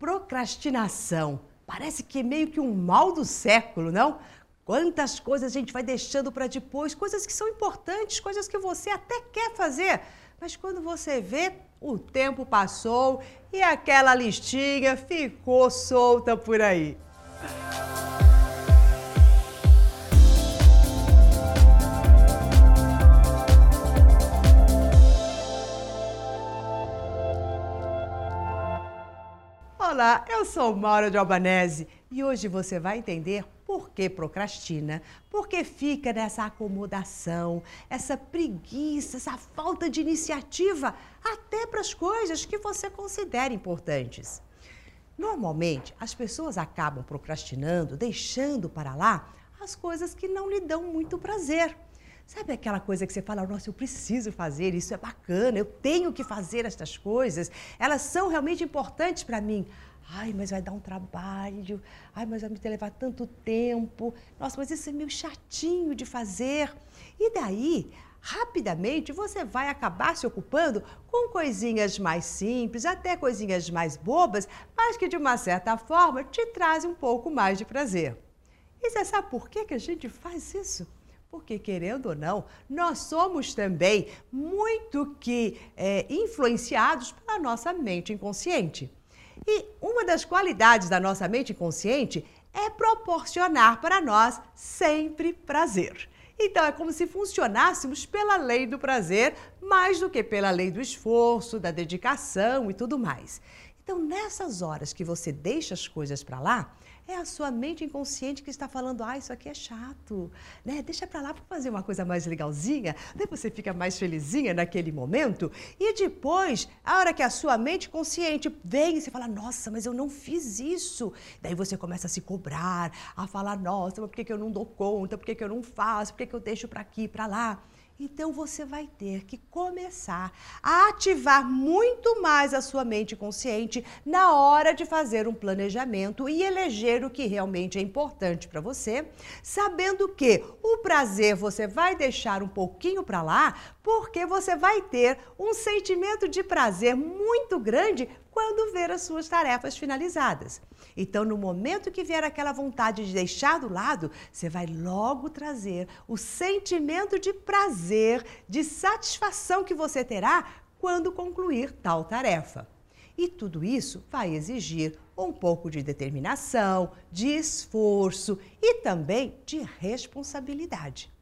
Procrastinação. Parece que é meio que um mal do século, não? Quantas coisas a gente vai deixando para depois, coisas que são importantes, coisas que você até quer fazer, mas quando você vê, o tempo passou e aquela listinha ficou solta por aí. Olá, eu sou Maura de Albanese e hoje você vai entender por que procrastina, por que fica nessa acomodação, essa preguiça, essa falta de iniciativa, até para as coisas que você considera importantes. Normalmente, as pessoas acabam procrastinando, deixando para lá as coisas que não lhe dão muito prazer. Sabe aquela coisa que você fala, nossa, eu preciso fazer, isso é bacana, eu tenho que fazer estas coisas, elas são realmente importantes para mim. Ai, mas vai dar um trabalho, ai, mas vai me levar tanto tempo, nossa, mas isso é meio chatinho de fazer. E daí, rapidamente, você vai acabar se ocupando com coisinhas mais simples, até coisinhas mais bobas, mas que de uma certa forma te trazem um pouco mais de prazer. E você sabe por que, que a gente faz isso? Porque, querendo ou não, nós somos também muito que é, influenciados pela nossa mente inconsciente. E uma das qualidades da nossa mente inconsciente é proporcionar para nós sempre prazer. Então é como se funcionássemos pela lei do prazer mais do que pela lei do esforço, da dedicação e tudo mais. Então, nessas horas que você deixa as coisas para lá, é a sua mente inconsciente que está falando: ah, isso aqui é chato, né? Deixa para lá para fazer uma coisa mais legalzinha. Daí você fica mais felizinha naquele momento. E depois, a hora que a sua mente consciente vem e você fala: nossa, mas eu não fiz isso. Daí você começa a se cobrar, a falar: nossa, mas por que, que eu não dou conta? Por que, que eu não faço? Por que, que eu deixo para aqui, para lá? Então você vai ter que começar a ativar muito mais a sua mente consciente na hora de fazer um planejamento e eleger o que realmente é importante para você, sabendo que o prazer você vai deixar um pouquinho para lá, porque você vai ter um sentimento de prazer muito grande quando ver as suas tarefas finalizadas. Então, no momento que vier aquela vontade de deixar do lado, você vai logo trazer o sentimento de prazer, de satisfação que você terá quando concluir tal tarefa. E tudo isso vai exigir um pouco de determinação, de esforço e também de responsabilidade.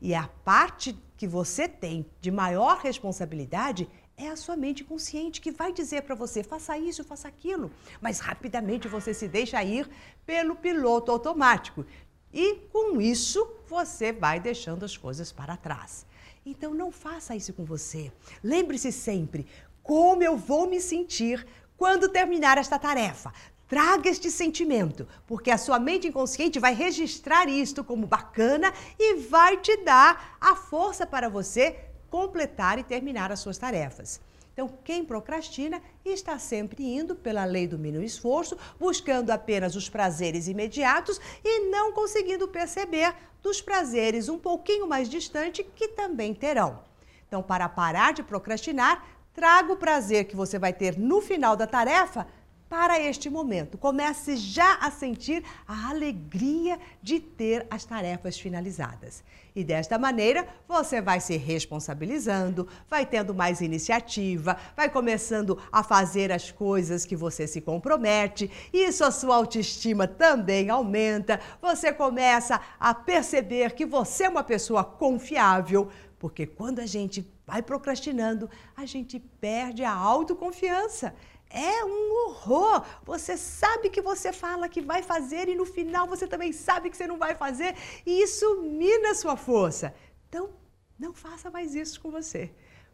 E a parte que você tem de maior responsabilidade é a sua mente consciente que vai dizer para você: faça isso, faça aquilo. Mas rapidamente você se deixa ir pelo piloto automático. E com isso você vai deixando as coisas para trás. Então não faça isso com você. Lembre-se sempre como eu vou me sentir quando terminar esta tarefa. Traga este sentimento, porque a sua mente inconsciente vai registrar isto como bacana e vai te dar a força para você completar e terminar as suas tarefas. Então, quem procrastina está sempre indo pela lei do mínimo esforço, buscando apenas os prazeres imediatos e não conseguindo perceber dos prazeres um pouquinho mais distante que também terão. Então, para parar de procrastinar, traga o prazer que você vai ter no final da tarefa para este momento. Comece já a sentir a alegria de ter as tarefas finalizadas. E desta maneira, você vai se responsabilizando, vai tendo mais iniciativa, vai começando a fazer as coisas que você se compromete. Isso a sua autoestima também aumenta. Você começa a perceber que você é uma pessoa confiável, porque quando a gente vai procrastinando, a gente perde a autoconfiança. É um horror. Você sabe que você fala que vai fazer e no final você também sabe que você não vai fazer e isso mina sua força. Então, não faça mais isso com você.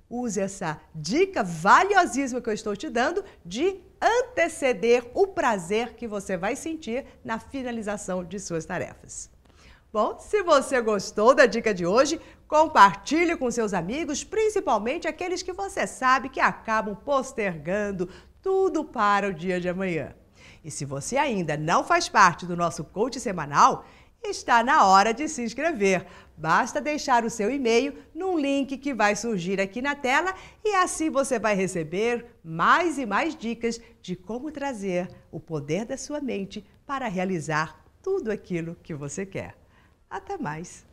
Use essa dica valiosíssima que eu estou te dando de anteceder o prazer que você vai sentir na finalização de suas tarefas. Bom, se você gostou da dica de hoje, compartilhe com seus amigos, principalmente aqueles que você sabe que acabam postergando tudo para o dia de amanhã. E se você ainda não faz parte do nosso coach semanal, Está na hora de se inscrever. Basta deixar o seu e-mail num link que vai surgir aqui na tela e assim você vai receber mais e mais dicas de como trazer o poder da sua mente para realizar tudo aquilo que você quer. Até mais!